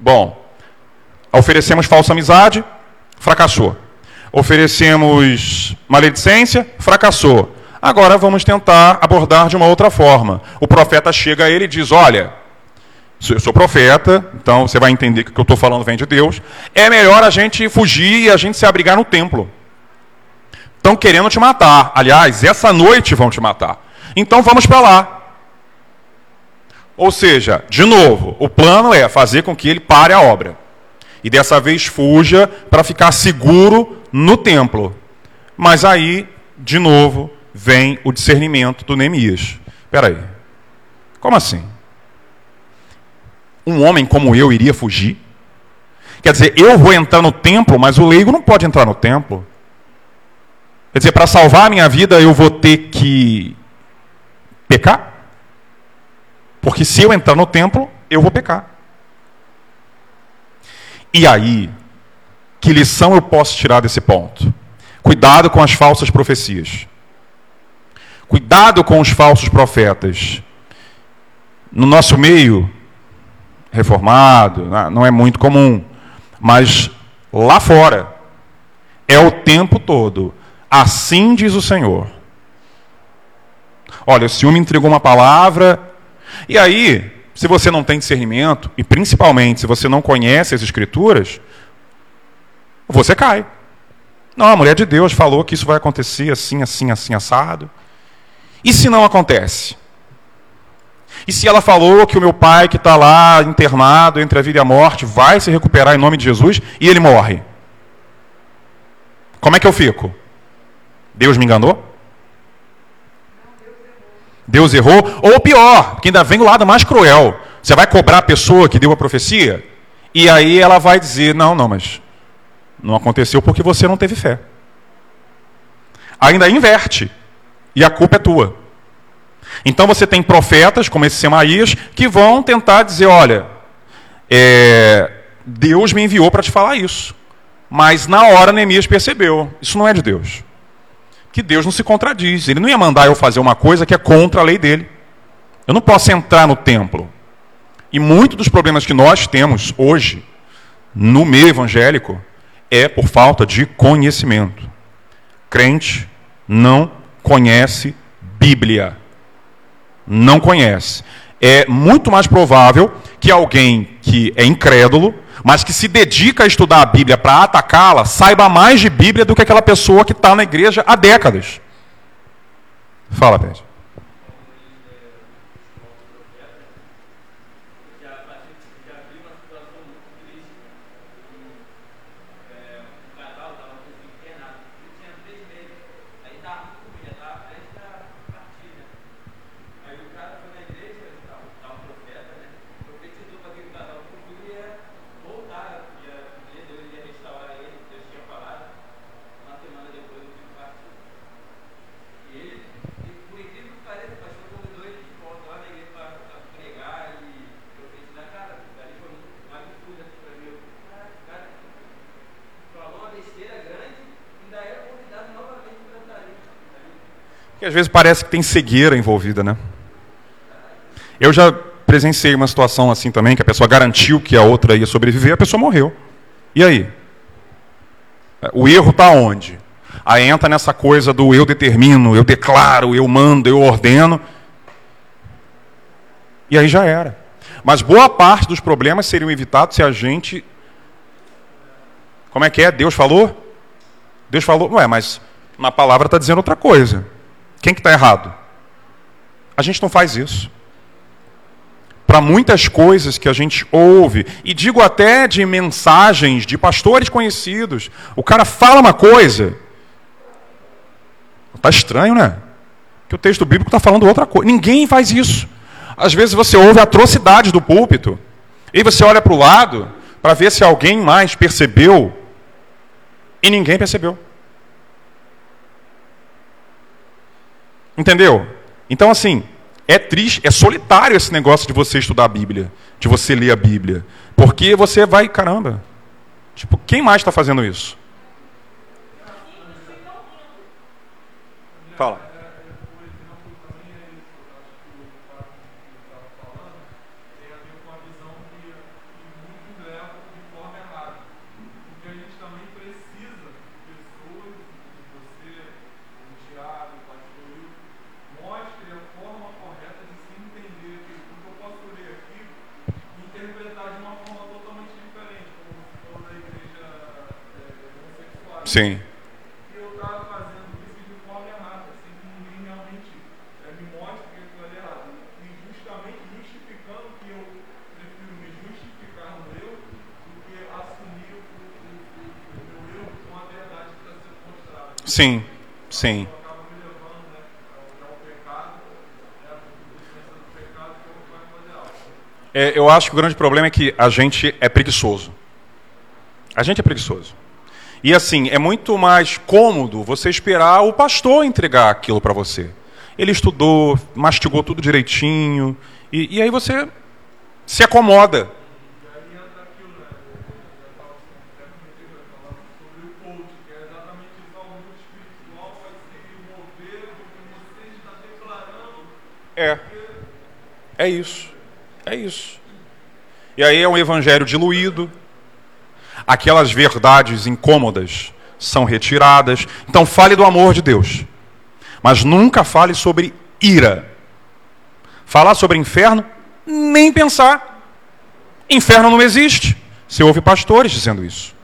bom, oferecemos falsa amizade, fracassou. Oferecemos maledicência, fracassou. Agora vamos tentar abordar de uma outra forma. O profeta chega a ele e diz: Olha, eu sou profeta, então você vai entender que o que eu estou falando vem de Deus. É melhor a gente fugir e a gente se abrigar no templo. Estão querendo te matar. Aliás, essa noite vão te matar. Então vamos para lá. Ou seja, de novo, o plano é fazer com que ele pare a obra. E dessa vez fuja para ficar seguro no templo. Mas aí, de novo, vem o discernimento do Neemias. Espera aí. Como assim? Um homem como eu iria fugir? Quer dizer, eu vou entrar no templo, mas o leigo não pode entrar no templo. Quer dizer, para salvar a minha vida eu vou ter que pecar? Porque se eu entrar no templo, eu vou pecar. E aí, que lição eu posso tirar desse ponto? Cuidado com as falsas profecias. Cuidado com os falsos profetas. No nosso meio reformado, né, não é muito comum, mas lá fora é o tempo todo. Assim diz o Senhor. Olha, o Senhor me entregou uma palavra, e aí, se você não tem discernimento, e principalmente se você não conhece as Escrituras, você cai. Não, a mulher de Deus falou que isso vai acontecer assim, assim, assim, assado. E se não acontece? E se ela falou que o meu pai, que está lá internado entre a vida e a morte, vai se recuperar em nome de Jesus e ele morre? Como é que eu fico? Deus me enganou? Deus errou? Ou pior, que ainda vem o lado mais cruel. Você vai cobrar a pessoa que deu a profecia? E aí ela vai dizer: não, não, mas não aconteceu porque você não teve fé. Ainda inverte. E a culpa é tua. Então você tem profetas, como esse Semaías, que vão tentar dizer: olha, é, Deus me enviou para te falar isso. Mas na hora Neemias percebeu: isso não é de Deus. Que Deus não se contradiz. Ele não ia mandar eu fazer uma coisa que é contra a lei dele. Eu não posso entrar no templo. E muitos dos problemas que nós temos hoje, no meio evangélico, é por falta de conhecimento. Crente não conhece Bíblia não conhece. É muito mais provável que alguém que é incrédulo, mas que se dedica a estudar a Bíblia para atacá-la, saiba mais de Bíblia do que aquela pessoa que está na igreja há décadas. Fala, Pedro. Que às vezes parece que tem cegueira envolvida, né? Eu já presenciei uma situação assim também, que a pessoa garantiu que a outra ia sobreviver, a pessoa morreu. E aí? O erro está onde? Aí entra nessa coisa do eu determino, eu declaro, eu mando, eu ordeno. E aí já era. Mas boa parte dos problemas seriam evitados se a gente. Como é que é? Deus falou? Deus falou. Não é, mas na palavra está dizendo outra coisa. Quem que está errado? A gente não faz isso. Para muitas coisas que a gente ouve, e digo até de mensagens de pastores conhecidos, o cara fala uma coisa, está estranho, né? Que o texto bíblico está falando outra coisa. Ninguém faz isso. Às vezes você ouve atrocidades do púlpito, e você olha para o lado para ver se alguém mais percebeu, e ninguém percebeu. Entendeu? Então, assim, é triste, é solitário esse negócio de você estudar a Bíblia, de você ler a Bíblia. Porque você vai, caramba. Tipo, quem mais está fazendo isso? Fala. Sim. Eu estava fazendo isso de forma errada, que ninguém realmente me que errado. Justificando que eu prefiro me justificar no do que assumir o meu eu com a verdade que está sendo mostrada. Sim, sim. É, eu acho que o grande problema é que a gente é preguiçoso. A gente é preguiçoso. E assim, é muito mais cômodo você esperar o pastor entregar aquilo para você. Ele estudou, mastigou tudo direitinho, e, e aí você se acomoda. É. É isso. É isso. E aí é um evangelho diluído. Aquelas verdades incômodas são retiradas. Então fale do amor de Deus. Mas nunca fale sobre ira. Falar sobre inferno, nem pensar. Inferno não existe. Você ouve pastores dizendo isso.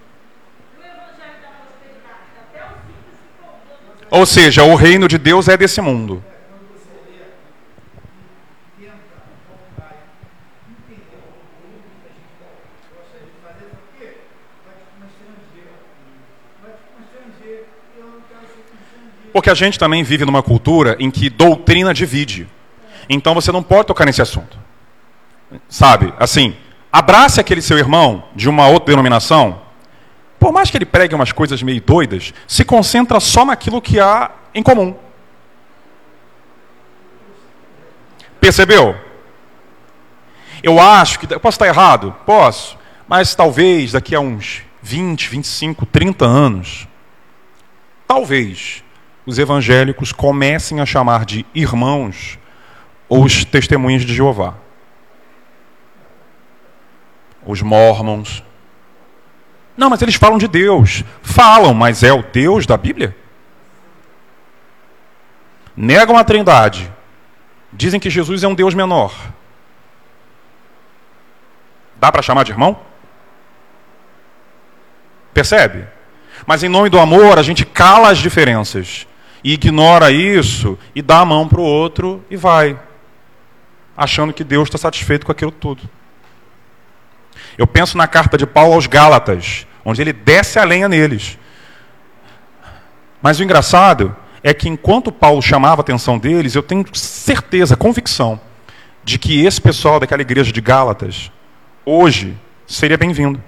Ou seja, o reino de Deus é desse mundo. Porque a gente também vive numa cultura em que doutrina divide. Então você não pode tocar nesse assunto. Sabe? Assim, abrace aquele seu irmão de uma outra denominação. Por mais que ele pregue umas coisas meio doidas, se concentra só naquilo que há em comum. Percebeu? Eu acho que. Posso estar errado? Posso. Mas talvez daqui a uns 20, 25, 30 anos, talvez os evangélicos comecem a chamar de irmãos os testemunhas de Jeová. Os mormons. Não, mas eles falam de Deus. Falam, mas é o Deus da Bíblia? Negam a trindade. Dizem que Jesus é um Deus menor. Dá para chamar de irmão? Percebe? Mas em nome do amor, a gente cala as diferenças e ignora isso e dá a mão para o outro e vai, achando que Deus está satisfeito com aquilo tudo. Eu penso na carta de Paulo aos Gálatas, onde ele desce a lenha neles. Mas o engraçado é que enquanto Paulo chamava a atenção deles, eu tenho certeza, convicção, de que esse pessoal daquela igreja de Gálatas, hoje, seria bem-vindo.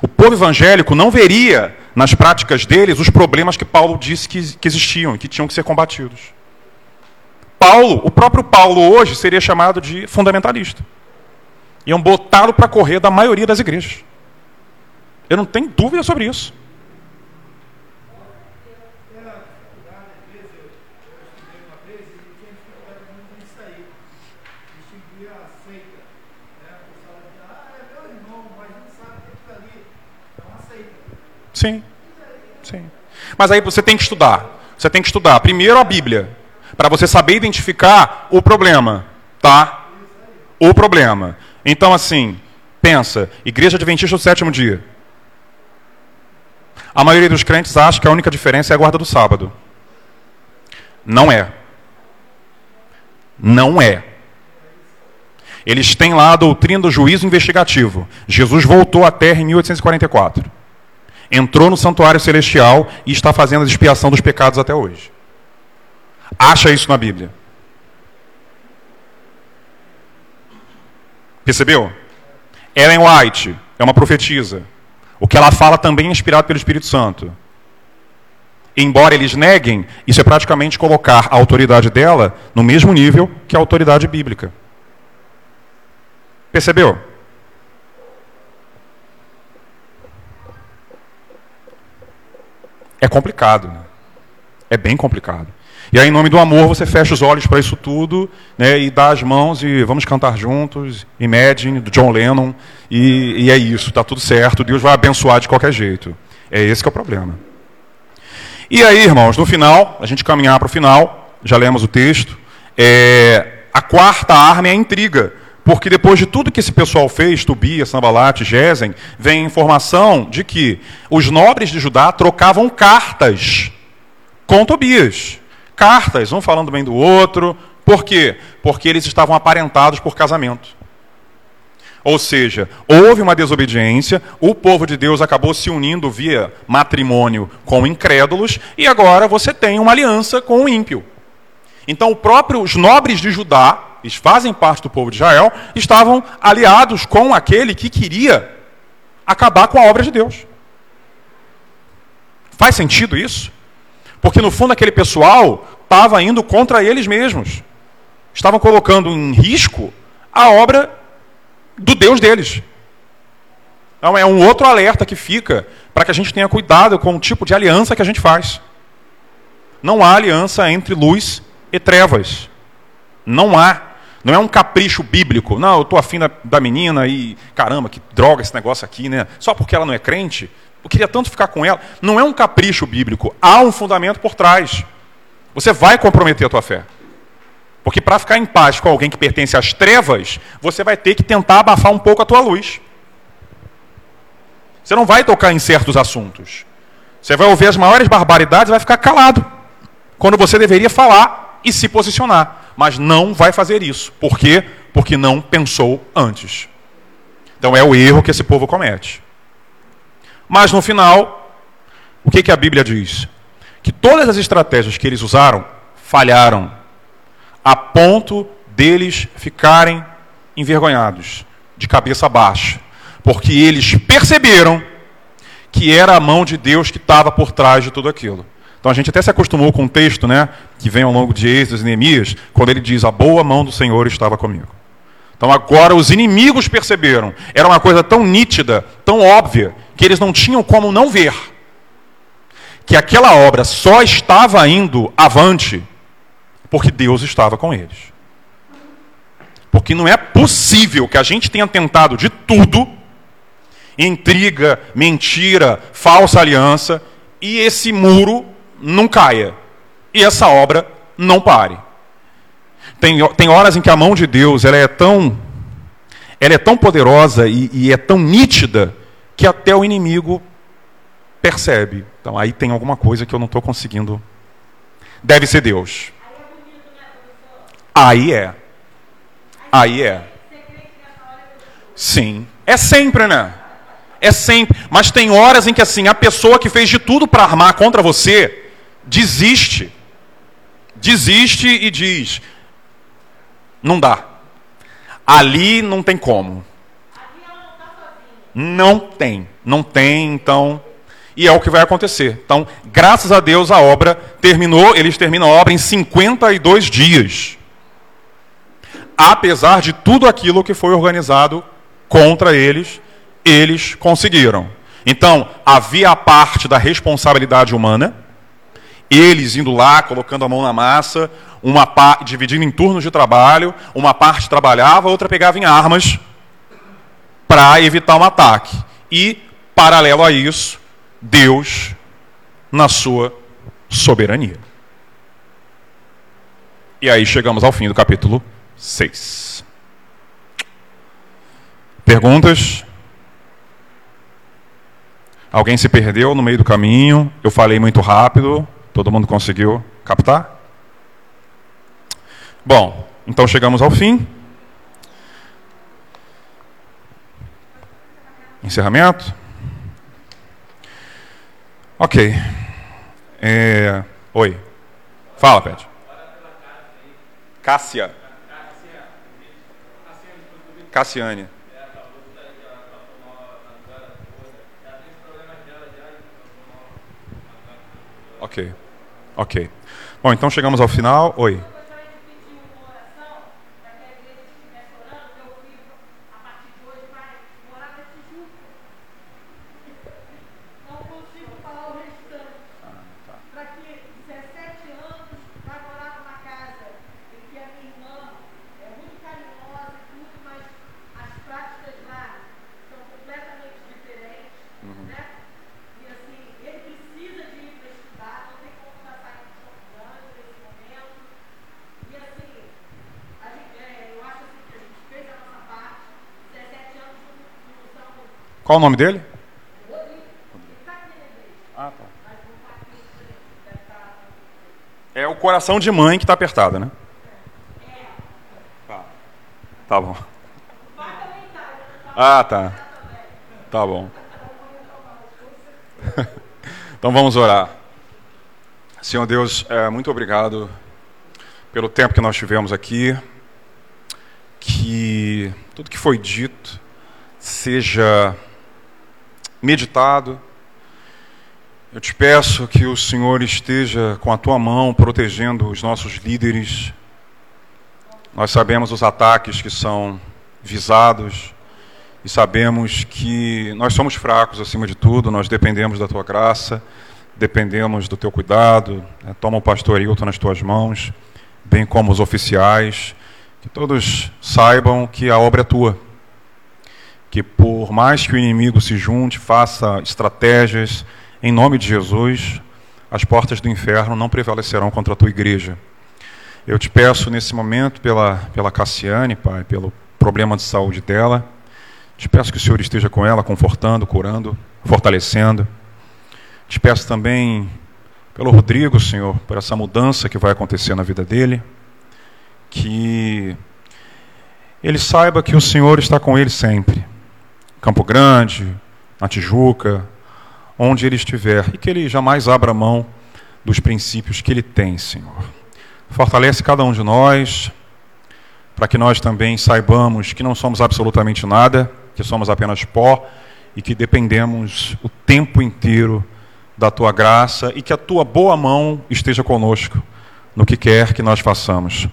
O povo evangélico não veria nas práticas deles os problemas que Paulo disse que, que existiam e que tinham que ser combatidos. Paulo, o próprio Paulo hoje seria chamado de fundamentalista. Iam botá-lo para correr da maioria das igrejas. Eu não tenho dúvida sobre isso. Sim. Sim. Mas aí você tem que estudar. Você tem que estudar primeiro a Bíblia, para você saber identificar o problema, tá? O problema. Então assim, pensa, Igreja Adventista do sétimo dia. A maioria dos crentes acha que a única diferença é a guarda do sábado. Não é. Não é. Eles têm lá a doutrina do juízo investigativo. Jesus voltou à Terra em 1844 entrou no santuário celestial e está fazendo a expiação dos pecados até hoje. Acha isso na Bíblia. Percebeu? Ellen White é uma profetisa. O que ela fala também é inspirado pelo Espírito Santo. Embora eles neguem, isso é praticamente colocar a autoridade dela no mesmo nível que a autoridade bíblica. Percebeu? É complicado. Né? É bem complicado. E aí, em nome do amor, você fecha os olhos para isso tudo né, e dá as mãos e vamos cantar juntos, Imagine, do John Lennon, e, e é isso, está tudo certo, Deus vai abençoar de qualquer jeito. É esse que é o problema. E aí, irmãos, no final, a gente caminhar para o final, já lemos o texto, é, a quarta arma é a intriga. Porque depois de tudo que esse pessoal fez, Tobias, Sambalat, Gesem, vem a informação de que os nobres de Judá trocavam cartas com Tobias. Cartas, um falando bem do outro. Por quê? Porque eles estavam aparentados por casamento. Ou seja, houve uma desobediência, o povo de Deus acabou se unindo via matrimônio com incrédulos, e agora você tem uma aliança com o ímpio. Então, próprio, os nobres de Judá eles fazem parte do povo de Israel, estavam aliados com aquele que queria acabar com a obra de Deus. Faz sentido isso? Porque no fundo aquele pessoal estava indo contra eles mesmos. Estavam colocando em risco a obra do Deus deles. Então é um outro alerta que fica para que a gente tenha cuidado com o tipo de aliança que a gente faz. Não há aliança entre luz e trevas. Não há. Não é um capricho bíblico. Não, eu estou afim da, da menina e caramba, que droga esse negócio aqui, né? Só porque ela não é crente, eu queria tanto ficar com ela. Não é um capricho bíblico. Há um fundamento por trás. Você vai comprometer a tua fé. Porque para ficar em paz com alguém que pertence às trevas, você vai ter que tentar abafar um pouco a tua luz. Você não vai tocar em certos assuntos. Você vai ouvir as maiores barbaridades e vai ficar calado. Quando você deveria falar e se posicionar. Mas não vai fazer isso. Por quê? Porque não pensou antes. Então é o erro que esse povo comete. Mas no final, o que, que a Bíblia diz? Que todas as estratégias que eles usaram falharam, a ponto deles ficarem envergonhados, de cabeça baixa, porque eles perceberam que era a mão de Deus que estava por trás de tudo aquilo. Então a gente até se acostumou com o texto, né, que vem ao longo de Êxodo e Neemias, quando ele diz: "A boa mão do Senhor estava comigo". Então agora os inimigos perceberam. Era uma coisa tão nítida, tão óbvia, que eles não tinham como não ver que aquela obra só estava indo avante porque Deus estava com eles. Porque não é possível que a gente tenha tentado de tudo intriga, mentira, falsa aliança e esse muro não caia e essa obra não pare. Tem, tem horas em que a mão de Deus ela é tão, ela é tão poderosa e, e é tão nítida que até o inimigo percebe. Então aí tem alguma coisa que eu não estou conseguindo. Deve ser Deus. Aí é. Aí é. Sim. É sempre, né? É sempre. Mas tem horas em que assim, a pessoa que fez de tudo para armar contra você desiste. Desiste e diz: não dá. Ali não tem como. Não tem. Não tem, então. E é o que vai acontecer. Então, graças a Deus, a obra terminou. Eles terminam a obra em 52 dias. Apesar de tudo aquilo que foi organizado contra eles, eles conseguiram. Então, havia a parte da responsabilidade humana, eles indo lá, colocando a mão na massa, uma dividindo em turnos de trabalho, uma parte trabalhava, a outra pegava em armas para evitar um ataque. E, paralelo a isso, Deus na sua soberania. E aí chegamos ao fim do capítulo 6. Perguntas? Alguém se perdeu no meio do caminho? Eu falei muito rápido. Todo mundo conseguiu captar? Bom, então chegamos ao fim. Encerramento? Ok. É... Oi. Fala, Pet. Cássia. Cassiane. Ok. Ok. Bom, então chegamos ao final. Oi. Qual o nome dele? Ah, tá. É o coração de mãe que está apertado, né? Tá. Tá bom. Ah, tá. Tá bom. <laughs> então vamos orar. Senhor Deus, é, muito obrigado pelo tempo que nós tivemos aqui. que tudo que foi dito seja meditado. Eu te peço que o Senhor esteja com a tua mão protegendo os nossos líderes. Nós sabemos os ataques que são visados e sabemos que nós somos fracos acima de tudo, nós dependemos da tua graça, dependemos do teu cuidado. Né? Toma o pastor Hilton nas tuas mãos, bem como os oficiais, que todos saibam que a obra é tua que por mais que o inimigo se junte, faça estratégias, em nome de Jesus, as portas do inferno não prevalecerão contra a tua igreja. Eu te peço nesse momento pela, pela Cassiane, Pai, pelo problema de saúde dela. Te peço que o Senhor esteja com ela, confortando, curando, fortalecendo. Te peço também pelo Rodrigo, Senhor, por essa mudança que vai acontecer na vida dele. Que ele saiba que o Senhor está com ele sempre Campo Grande, na Tijuca, onde ele estiver, e que ele jamais abra mão dos princípios que ele tem, Senhor. Fortalece cada um de nós, para que nós também saibamos que não somos absolutamente nada, que somos apenas pó e que dependemos o tempo inteiro da tua graça e que a tua boa mão esteja conosco no que quer que nós façamos.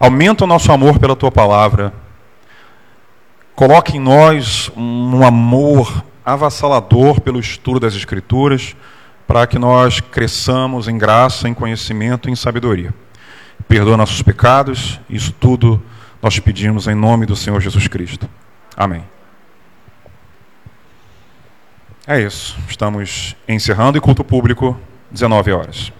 Aumenta o nosso amor pela tua palavra Coloque em nós um amor avassalador pelo estudo das Escrituras, para que nós cresçamos em graça, em conhecimento e em sabedoria. Perdoa nossos pecados, isso tudo nós pedimos em nome do Senhor Jesus Cristo. Amém. É isso. Estamos encerrando e culto público, 19 horas.